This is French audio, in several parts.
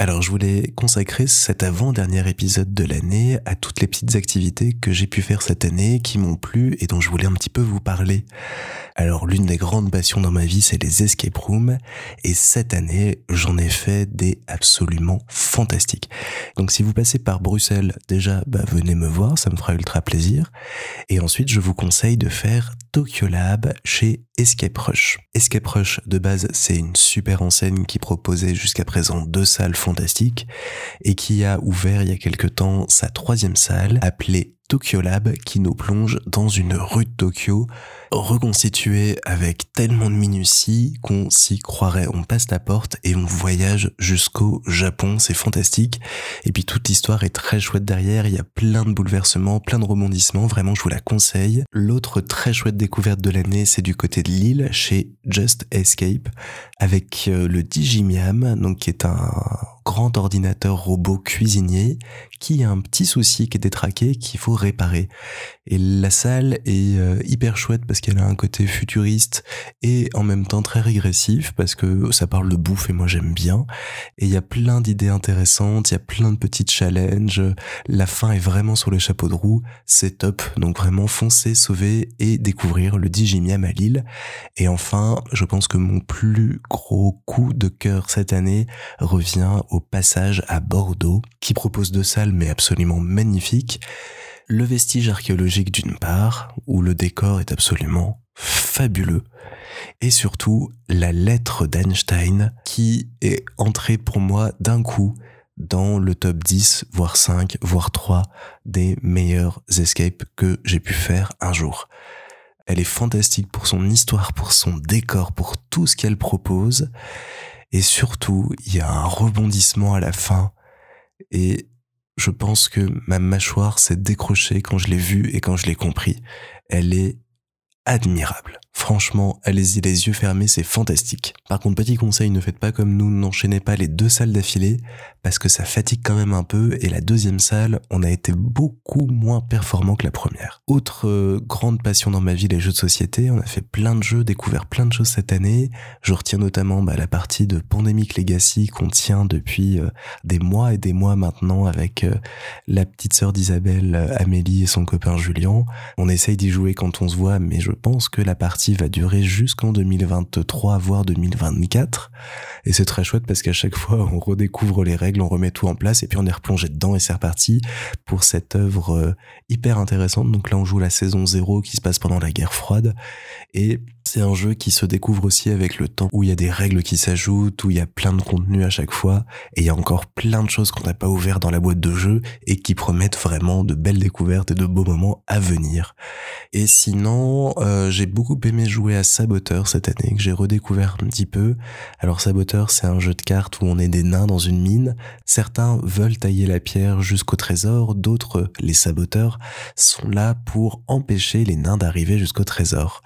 Alors je voulais consacrer cet avant-dernier épisode de l'année à toutes les petites activités que j'ai pu faire cette année, qui m'ont plu et dont je voulais un petit peu vous parler. Alors l'une des grandes passions dans ma vie, c'est les escape rooms, et cette année, j'en ai fait des absolument fantastiques. Donc si vous passez par Bruxelles, déjà, bah, venez me voir, ça me fera ultra plaisir. Et ensuite, je vous conseille de faire Tokyo Lab chez Escape Rush. Escape Rush, de base, c'est une super enseigne qui proposait jusqu'à présent deux salles fantastiques et qui a ouvert il y a quelque temps sa troisième salle appelée Tokyo Lab qui nous plonge dans une rue de Tokyo reconstituée avec tellement de minutie qu'on s'y croirait. On passe la porte et on voyage jusqu'au Japon, c'est fantastique. Et puis toute l'histoire est très chouette derrière, il y a plein de bouleversements, plein de rebondissements, vraiment je vous la conseille. L'autre très chouette découverte de l'année, c'est du côté de Lille chez Just Escape avec euh, le Digimiam, donc qui est un grand ordinateur robot cuisinier qui a un petit souci qui est détraqué qu'il faut réparer. Et la salle est euh, hyper chouette parce qu'elle a un côté futuriste et en même temps très régressif parce que ça parle de bouffe et moi j'aime bien. Et il y a plein d'idées intéressantes, il y a plein de petits challenges. La fin est vraiment sur le chapeau de roue, c'est top. Donc vraiment foncez, sauver et découvrir le Digimiam à Lille. Et enfin, je pense que mon plus gros coup de cœur cette année revient au passage à Bordeaux qui propose deux salles mais absolument magnifiques le vestige archéologique d'une part, où le décor est absolument fabuleux, et surtout la lettre d'Einstein qui est entrée pour moi d'un coup dans le top 10, voire 5, voire 3 des meilleurs escapes que j'ai pu faire un jour. Elle est fantastique pour son histoire, pour son décor, pour tout ce qu'elle propose. Et surtout, il y a un rebondissement à la fin. Et je pense que ma mâchoire s'est décrochée quand je l'ai vue et quand je l'ai compris. Elle est admirable. Franchement, allez-y les yeux fermés, c'est fantastique. Par contre, petit conseil, ne faites pas comme nous, n'enchaînez pas les deux salles d'affilée, parce que ça fatigue quand même un peu, et la deuxième salle, on a été beaucoup moins performant que la première. Autre euh, grande passion dans ma vie, les jeux de société, on a fait plein de jeux, découvert plein de choses cette année. Je retiens notamment bah, la partie de Pandemic Legacy qu'on tient depuis euh, des mois et des mois maintenant avec euh, la petite sœur d'Isabelle, Amélie et son copain Julien. On essaye d'y jouer quand on se voit, mais je pense que la partie va durer jusqu'en 2023, voire 2024. Et c'est très chouette parce qu'à chaque fois, on redécouvre les règles, on remet tout en place et puis on est replongé dedans et c'est reparti pour cette œuvre euh, hyper intéressante. Donc là, on joue la saison 0 qui se passe pendant la guerre froide et c'est un jeu qui se découvre aussi avec le temps, où il y a des règles qui s'ajoutent, où il y a plein de contenu à chaque fois, et il y a encore plein de choses qu'on n'a pas ouvert dans la boîte de jeu et qui promettent vraiment de belles découvertes et de beaux moments à venir. Et sinon, euh, j'ai beaucoup aimé jouer à Saboteur cette année, que j'ai redécouvert un petit peu. Alors Saboteur, c'est un jeu de cartes où on est des nains dans une mine. Certains veulent tailler la pierre jusqu'au trésor, d'autres, les saboteurs, sont là pour empêcher les nains d'arriver jusqu'au trésor.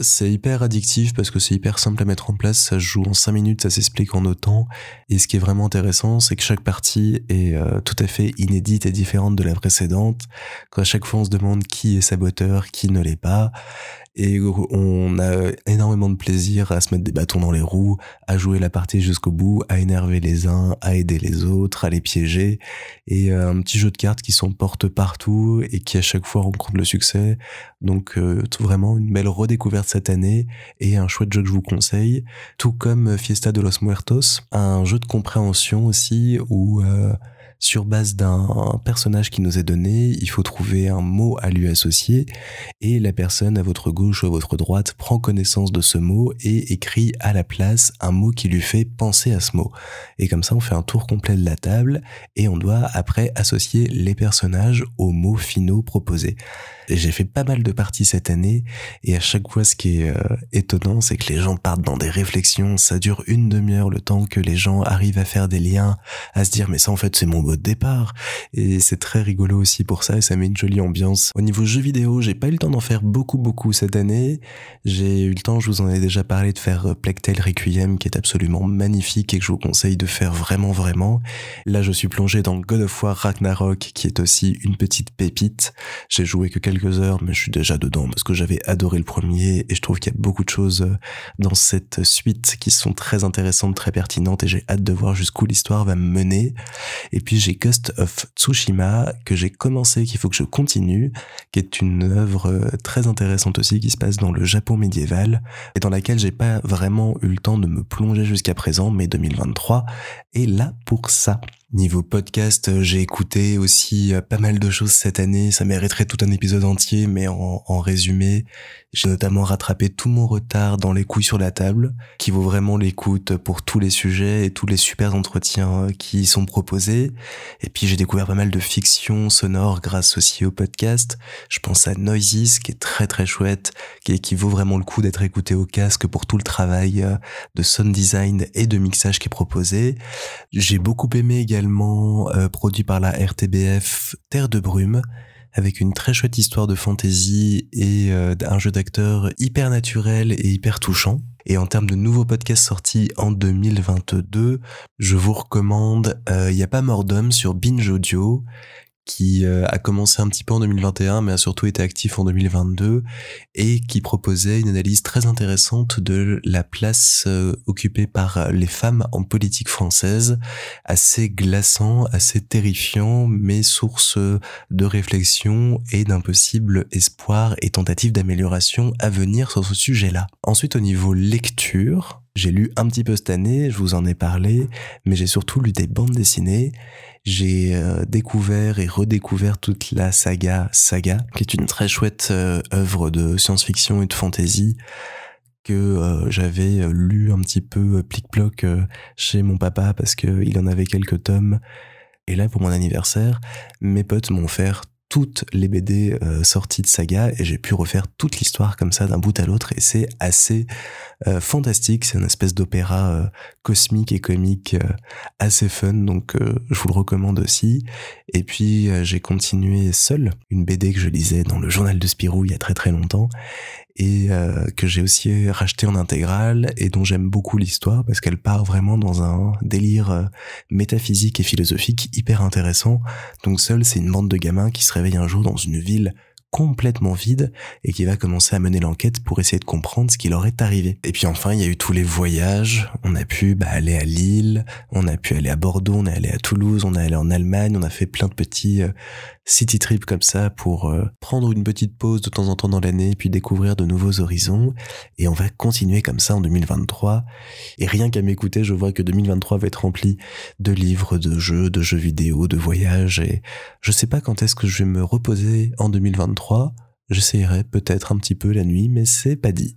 C'est hyper addictif parce que c'est hyper simple à mettre en place, ça joue en 5 minutes, ça s'explique en autant. Et ce qui est vraiment intéressant, c'est que chaque partie est euh, tout à fait inédite et différente de la précédente. Quand à chaque fois on se demande qui est saboteur, qui ne l'est pas et on a énormément de plaisir à se mettre des bâtons dans les roues, à jouer la partie jusqu'au bout, à énerver les uns, à aider les autres, à les piéger, et euh, un petit jeu de cartes qui s'emporte partout et qui à chaque fois rencontre le succès. Donc euh, vraiment une belle redécouverte cette année et un chouette jeu que je vous conseille, tout comme Fiesta de los Muertos, un jeu de compréhension aussi où euh, sur base d'un personnage qui nous est donné, il faut trouver un mot à lui associer et la personne à votre gauche ou à votre droite prend connaissance de ce mot et écrit à la place un mot qui lui fait penser à ce mot. Et comme ça, on fait un tour complet de la table et on doit après associer les personnages aux mots finaux proposés. J'ai fait pas mal de parties cette année et à chaque fois ce qui est euh, étonnant c'est que les gens partent dans des réflexions, ça dure une demi-heure le temps que les gens arrivent à faire des liens, à se dire mais ça en fait c'est mon au départ. Et c'est très rigolo aussi pour ça et ça met une jolie ambiance. Au niveau jeux vidéo, j'ai pas eu le temps d'en faire beaucoup beaucoup cette année. J'ai eu le temps, je vous en ai déjà parlé, de faire euh, Plague Tale Requiem qui est absolument magnifique et que je vous conseille de faire vraiment vraiment. Là, je suis plongé dans God of War Ragnarok qui est aussi une petite pépite. J'ai joué que quelques heures mais je suis déjà dedans parce que j'avais adoré le premier et je trouve qu'il y a beaucoup de choses euh, dans cette suite qui sont très intéressantes, très pertinentes et j'ai hâte de voir jusqu'où l'histoire va me mener. Et puis j'ai Ghost of Tsushima que j'ai commencé, qu'il faut que je continue, qui est une œuvre euh, très intéressante aussi qui se passe dans le Japon médiéval et dans laquelle j'ai pas vraiment eu le temps de me plonger jusqu'à présent, mais 2023 est là pour ça. Niveau podcast, euh, j'ai écouté aussi euh, pas mal de choses cette année. Ça mériterait tout un épisode entier, mais en, résumé, j'ai notamment rattrapé tout mon retard dans les couilles sur la table, qui vaut vraiment l'écoute pour tous les sujets et tous les super entretiens euh, qui y sont proposés. Et puis j'ai découvert pas mal de fiction sonore grâce aussi au podcast. Je pense à Noises, qui est très très chouette, qui, qui vaut vraiment le coup d'être écouté au casque pour tout le travail de sound design et de mixage qui est proposé. J'ai beaucoup aimé également euh, produit par la RTBF Terre de Brume, avec une très chouette histoire de fantasy et euh, un jeu d'acteur hyper naturel et hyper touchant. Et en termes de nouveaux podcasts sortis en 2022, je vous recommande euh, Il pas mort d'homme sur Binge Audio, qui euh, a commencé un petit peu en 2021 mais a surtout été actif en 2022 et qui proposait une analyse très intéressante de la place euh, occupée par les femmes en politique française, assez glaçant, assez terrifiant mais source de réflexion et d'un possible espoir et tentative d'amélioration à venir sur ce sujet-là. Ensuite au niveau lecture, j'ai lu un petit peu cette année, je vous en ai parlé, mais j'ai surtout lu des bandes dessinées j'ai euh, découvert et redécouvert toute la saga Saga, qui est une très chouette euh, œuvre de science-fiction et de fantasy que euh, j'avais lu un petit peu plic-ploc chez mon papa parce qu'il en avait quelques tomes. Et là, pour mon anniversaire, mes potes m'ont offert toutes les BD euh, sorties de saga et j'ai pu refaire toute l'histoire comme ça d'un bout à l'autre et c'est assez euh, fantastique. C'est une espèce d'opéra euh, cosmique et comique assez fun donc je vous le recommande aussi. Et puis j'ai continué seul une BD que je lisais dans le journal de Spirou il y a très très longtemps et euh, que j'ai aussi racheté en intégrale et dont j'aime beaucoup l'histoire parce qu'elle part vraiment dans un délire euh, métaphysique et philosophique hyper intéressant. Donc seul, c'est une bande de gamins qui se réveillent un jour dans une ville complètement vide et qui va commencer à mener l'enquête pour essayer de comprendre ce qui leur est arrivé. Et puis enfin, il y a eu tous les voyages. On a pu bah, aller à Lille, on a pu aller à Bordeaux, on est allé à Toulouse, on est allé en Allemagne, on a fait plein de petits euh, city trips comme ça pour euh, prendre une petite pause de temps en temps dans l'année puis découvrir de nouveaux horizons. Et on va continuer comme ça en 2023. Et rien qu'à m'écouter, je vois que 2023 va être rempli de livres, de jeux, de jeux vidéo, de voyages. Et je sais pas quand est-ce que je vais me reposer en j'essayerai peut-être un petit peu la nuit, mais c'est pas dit.